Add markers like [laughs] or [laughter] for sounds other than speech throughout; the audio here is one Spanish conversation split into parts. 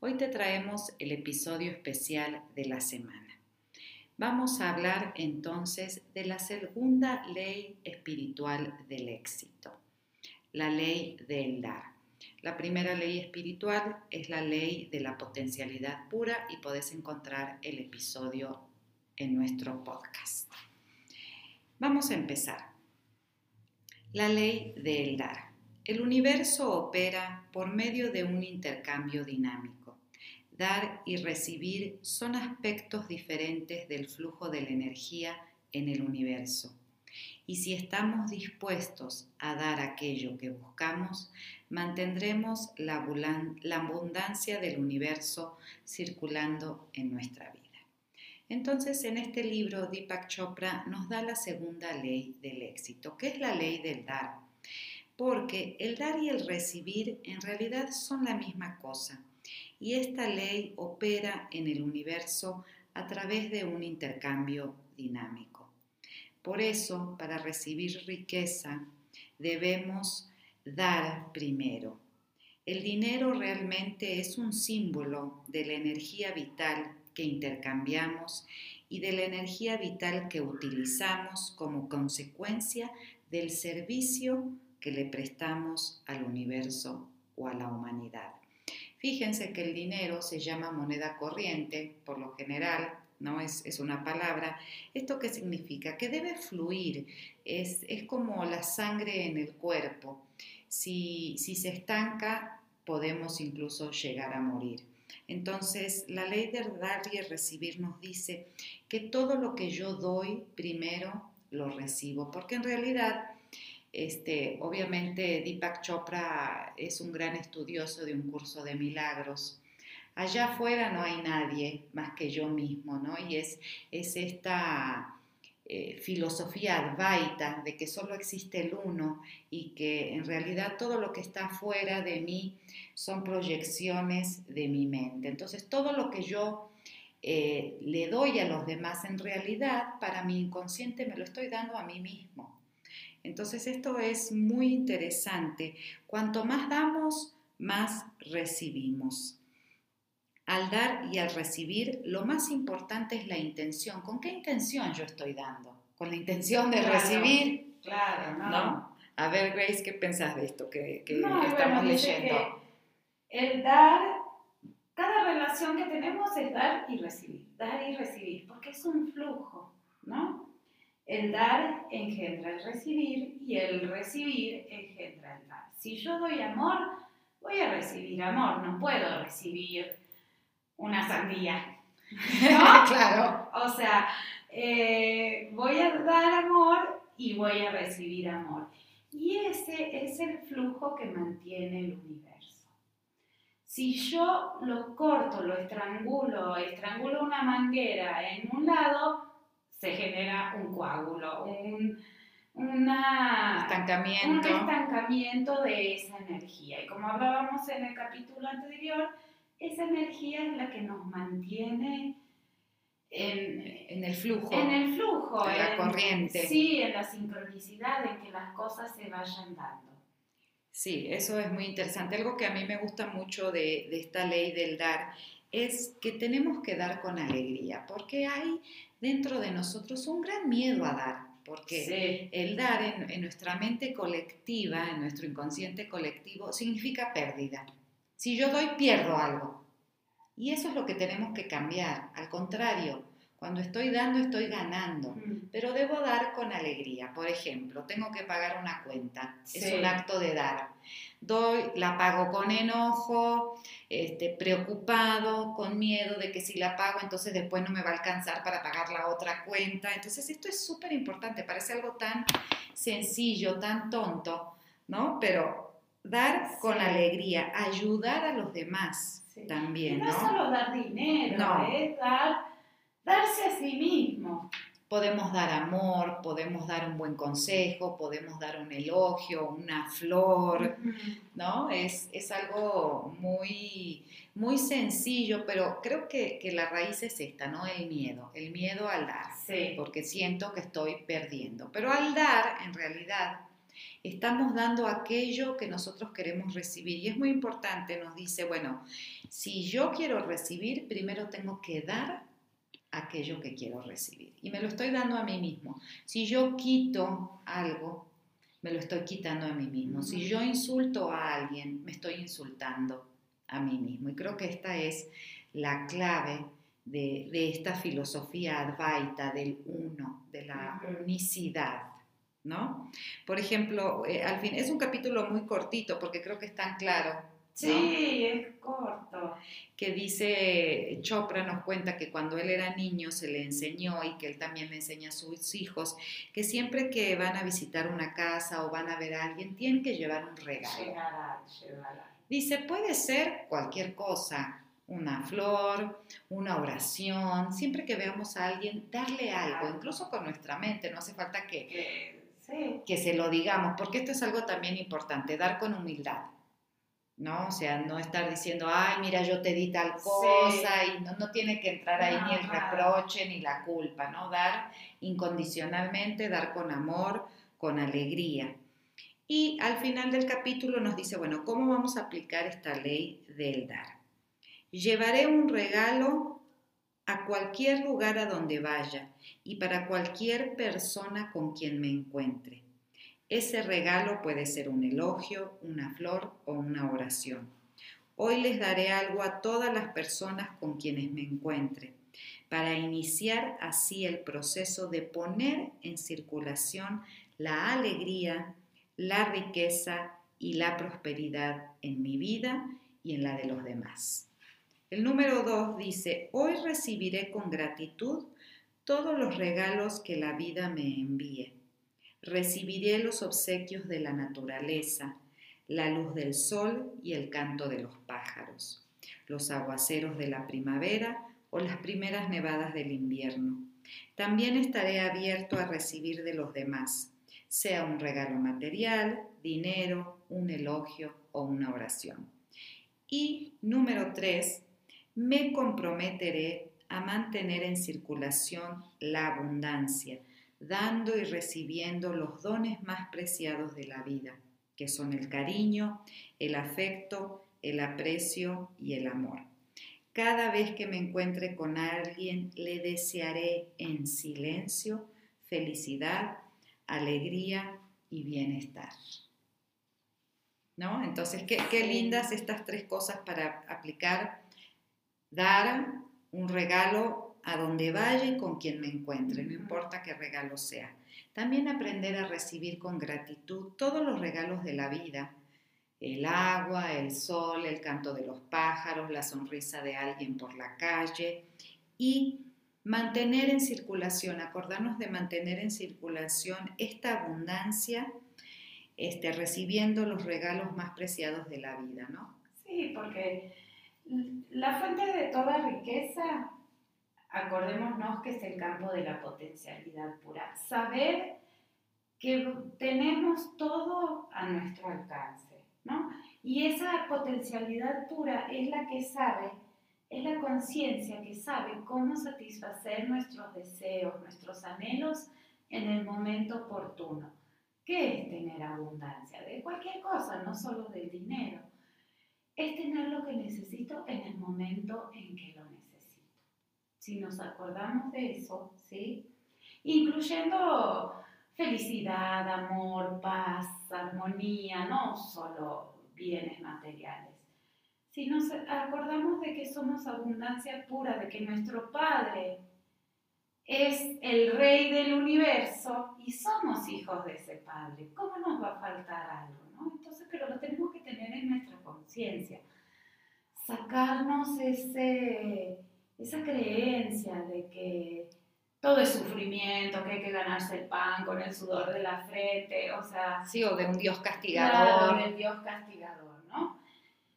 Hoy te traemos el episodio especial de la semana. Vamos a hablar entonces de la segunda ley espiritual del éxito, la ley del dar. La primera ley espiritual es la ley de la potencialidad pura y podés encontrar el episodio en nuestro podcast. Vamos a empezar. La ley del dar. El universo opera por medio de un intercambio dinámico. Dar y recibir son aspectos diferentes del flujo de la energía en el universo. Y si estamos dispuestos a dar aquello que buscamos, mantendremos la abundancia del universo circulando en nuestra vida. Entonces, en este libro, Deepak Chopra nos da la segunda ley del éxito, que es la ley del dar porque el dar y el recibir en realidad son la misma cosa, y esta ley opera en el universo a través de un intercambio dinámico. Por eso, para recibir riqueza, debemos dar primero. El dinero realmente es un símbolo de la energía vital que intercambiamos y de la energía vital que utilizamos como consecuencia del servicio que le prestamos al universo o a la humanidad. Fíjense que el dinero se llama moneda corriente, por lo general, ¿no? Es, una palabra. ¿Esto qué significa? Que debe fluir, es, como la sangre en el cuerpo. Si, si se estanca, podemos incluso llegar a morir. Entonces, la ley de dar y recibir nos dice que todo lo que yo doy primero lo recibo, porque en realidad este, obviamente Deepak Chopra es un gran estudioso de un curso de milagros. Allá afuera no hay nadie más que yo mismo, ¿no? Y es, es esta eh, filosofía advaita de que solo existe el uno y que en realidad todo lo que está afuera de mí son proyecciones de mi mente. Entonces todo lo que yo eh, le doy a los demás en realidad para mi inconsciente me lo estoy dando a mí mismo. Entonces esto es muy interesante. Cuanto más damos, más recibimos. Al dar y al recibir, lo más importante es la intención. ¿Con qué intención yo estoy dando? ¿Con la intención de recibir? Claro, no. A ver, Grace, ¿qué pensás de esto que, estamos leyendo? el dar, cada relación que tenemos es dar y recibir, dar y recibir, porque es un flujo, ¿no? El dar engendra el recibir y el recibir engendra el dar. Si yo doy amor, voy a recibir amor, no puedo recibir una sandía. ¿No? [laughs] claro. O sea, eh, voy a dar amor y voy a recibir amor. Y ese es el flujo que mantiene el universo. Si yo lo corto, lo estrangulo, estrangulo una manguera en un lado, se genera un coágulo, un, estancamiento. un estancamiento de esa energía. Y como hablábamos en el capítulo anterior, esa energía es la que nos mantiene en, el flujo. En el flujo. En la corriente. Sí, en la sincronicidad, en que las cosas se vayan dando. Sí, eso es muy interesante. Algo que a mí me gusta mucho de, de esta ley del dar es que tenemos que dar con alegría, porque hay dentro de nosotros un gran miedo a dar, porque el dar en, nuestra mente colectiva, en nuestro inconsciente colectivo, significa pérdida. Si yo doy, pierdo algo. Y eso es lo que tenemos que cambiar. Al contrario, cuando estoy dando, estoy ganando, mm. pero debo dar con alegría. Por ejemplo, tengo que pagar una cuenta, es un acto de dar. Doy, la pago con enojo, este, preocupado, con miedo de que si la pago, entonces después no me va a alcanzar para pagar la otra cuenta. Entonces, esto es súper importante, parece algo tan sencillo, tan tonto, ¿no? Pero dar con alegría, ayudar a los demás también. Y no, solo dar dinero, no. es dar darse a sí mismo. Podemos dar amor, podemos dar un buen consejo, podemos dar un elogio, una flor, ¿no? Es, algo muy, muy sencillo, pero creo que, la raíz es esta, ¿no? El miedo, el miedo al dar, sí. porque siento que estoy perdiendo. Pero al dar, en realidad, Estamos dando aquello que nosotros queremos recibir. Y es muy importante, nos dice, bueno, si yo quiero recibir, primero tengo que dar aquello que quiero recibir. Y me lo estoy dando a mí mismo. Si yo quito algo, me lo estoy quitando a mí mismo. Si yo insulto a alguien, me estoy insultando a mí mismo. Y creo que esta es la clave de, esta filosofía advaita del uno, de la unicidad. ¿No? Por ejemplo, eh, al fin, es un capítulo muy cortito porque creo que es tan claro Sí, es corto. Que dice, Chopra nos cuenta que cuando él era niño se le enseñó y que él también le enseña a sus hijos que siempre que van a visitar una casa o van a ver a alguien tienen que llevar un regalo. Dice, puede ser cualquier cosa, una flor, una oración, siempre que veamos a alguien, darle algo, incluso con nuestra mente, no hace falta que, que se lo digamos, porque esto es algo también importante, dar con humildad. ¿No? O sea, no estar diciendo, ay, mira, yo te di tal cosa y no, no, tiene que entrar ahí ni el reproche ni la culpa, ¿no? Dar incondicionalmente, dar con amor, con alegría. Y al final del capítulo nos dice, bueno, ¿cómo vamos a aplicar esta ley del dar? Llevaré un regalo a cualquier lugar a donde vaya y para cualquier persona con quien me encuentre. Ese regalo puede ser un elogio, una flor o una oración. Hoy les daré algo a todas las personas con quienes me encuentre, para iniciar así el proceso de poner en circulación la alegría, la riqueza y la prosperidad en mi vida y en la de los demás. El número dos dice, hoy recibiré con gratitud todos los regalos que la vida me envíe recibiré los obsequios de la naturaleza, la luz del sol y el canto de los pájaros, los aguaceros de la primavera o las primeras nevadas del invierno. También estaré abierto a recibir de los demás, sea un regalo material, dinero, un elogio o una oración. Y número tres, me comprometeré a mantener en circulación la abundancia, dando y recibiendo los dones más preciados de la vida, que son el cariño, el afecto, el aprecio y el amor. Cada vez que me encuentre con alguien, le desearé en silencio felicidad, alegría y bienestar. ¿No? Entonces, qué, qué lindas estas tres cosas para aplicar. Dar un regalo a donde vaya y con quien me encuentre, no importa qué regalo sea. También aprender a recibir con gratitud todos los regalos de la vida, el agua, el sol, el canto de los pájaros, la sonrisa de alguien por la calle y mantener en circulación, acordarnos de mantener en circulación esta abundancia, este, recibiendo los regalos más preciados de la vida, ¿no? Sí, porque la fuente de toda riqueza acordémonos que es el campo de la potencialidad pura. Saber que tenemos todo a nuestro alcance, ¿no? Y esa potencialidad pura es la que sabe, es la conciencia que sabe cómo satisfacer nuestros deseos, nuestros anhelos en el momento oportuno. ¿Qué es tener abundancia? De cualquier cosa, no solo del dinero. Es tener lo que necesito en el momento en que lo necesito si nos acordamos de eso, ¿sí? Incluyendo felicidad, amor, paz, armonía, no solo bienes materiales. Si nos acordamos de que somos abundancia pura, de que nuestro Padre es el Rey del universo y somos hijos de ese Padre, ¿cómo nos va a faltar algo? ¿no? Entonces, pero lo tenemos que tener en nuestra conciencia. Sacarnos ese esa creencia de que todo es sufrimiento, que hay que ganarse el pan con el sudor de la frente, o sea... Sí, o de un Dios castigador. Claro, del Dios castigador, ¿no?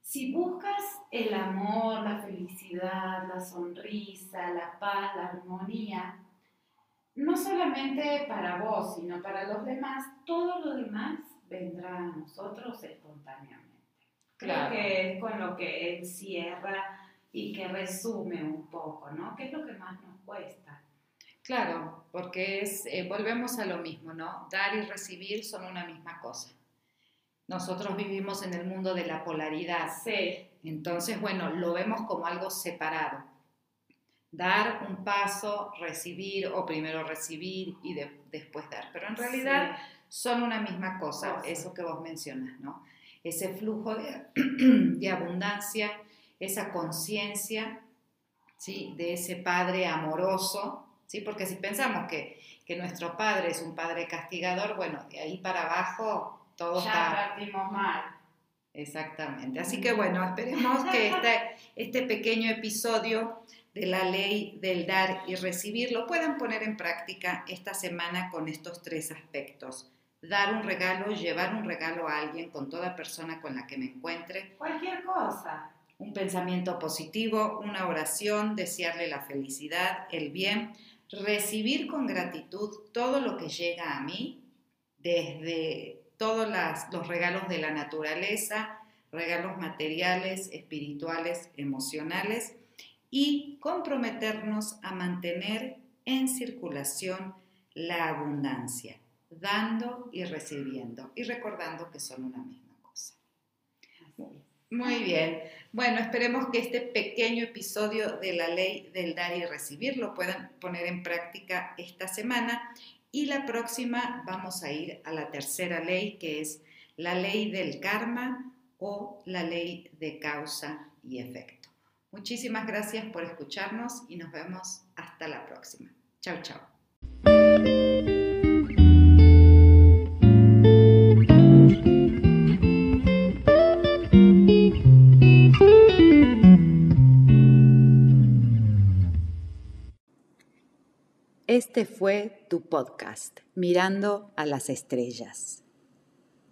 Si buscas el amor, la felicidad, la sonrisa, la paz, la armonía, no solamente para vos, sino para los demás, todo lo demás vendrá a nosotros espontáneamente. Creo que es con lo que encierra y que resume un poco, ¿no? ¿Qué es lo que más nos cuesta? Claro, porque es, eh, volvemos a lo mismo, ¿no? Dar y recibir son una misma cosa. Nosotros vivimos en el mundo de la polaridad. Sí. Entonces, bueno, lo vemos como algo separado. Dar un paso, recibir o primero recibir y después dar. Pero en realidad son una misma cosa, eso que vos mencionas, ¿no? Ese flujo de, [clears throat] de abundancia, esa conciencia, ¿sí? De ese Padre amoroso, ¿sí? Porque si pensamos que, que nuestro Padre es un Padre castigador, bueno, de ahí para abajo todo ya partimos mal. Exactamente. Así que bueno, esperemos que este, este pequeño episodio de la ley del dar y recibir lo puedan poner en práctica esta semana con estos tres aspectos. Dar un regalo, llevar un regalo a alguien con toda persona con la que me encuentre. Cualquier cosa. Un pensamiento positivo, una oración, desearle la felicidad, el bien, recibir con gratitud todo lo que llega a mí, desde todos los regalos de la naturaleza, regalos materiales, espirituales, emocionales y comprometernos a mantener en circulación la abundancia, dando y recibiendo y recordando que son una misma cosa. Muy bien. Bueno, esperemos que este pequeño episodio de la ley del dar y recibir lo puedan poner en práctica esta semana y la próxima vamos a ir a la tercera ley, que es la ley del karma o la ley de causa y efecto. Muchísimas gracias por escucharnos y nos vemos hasta la próxima. Chao, chao. Este fue tu podcast, Mirando a las Estrellas.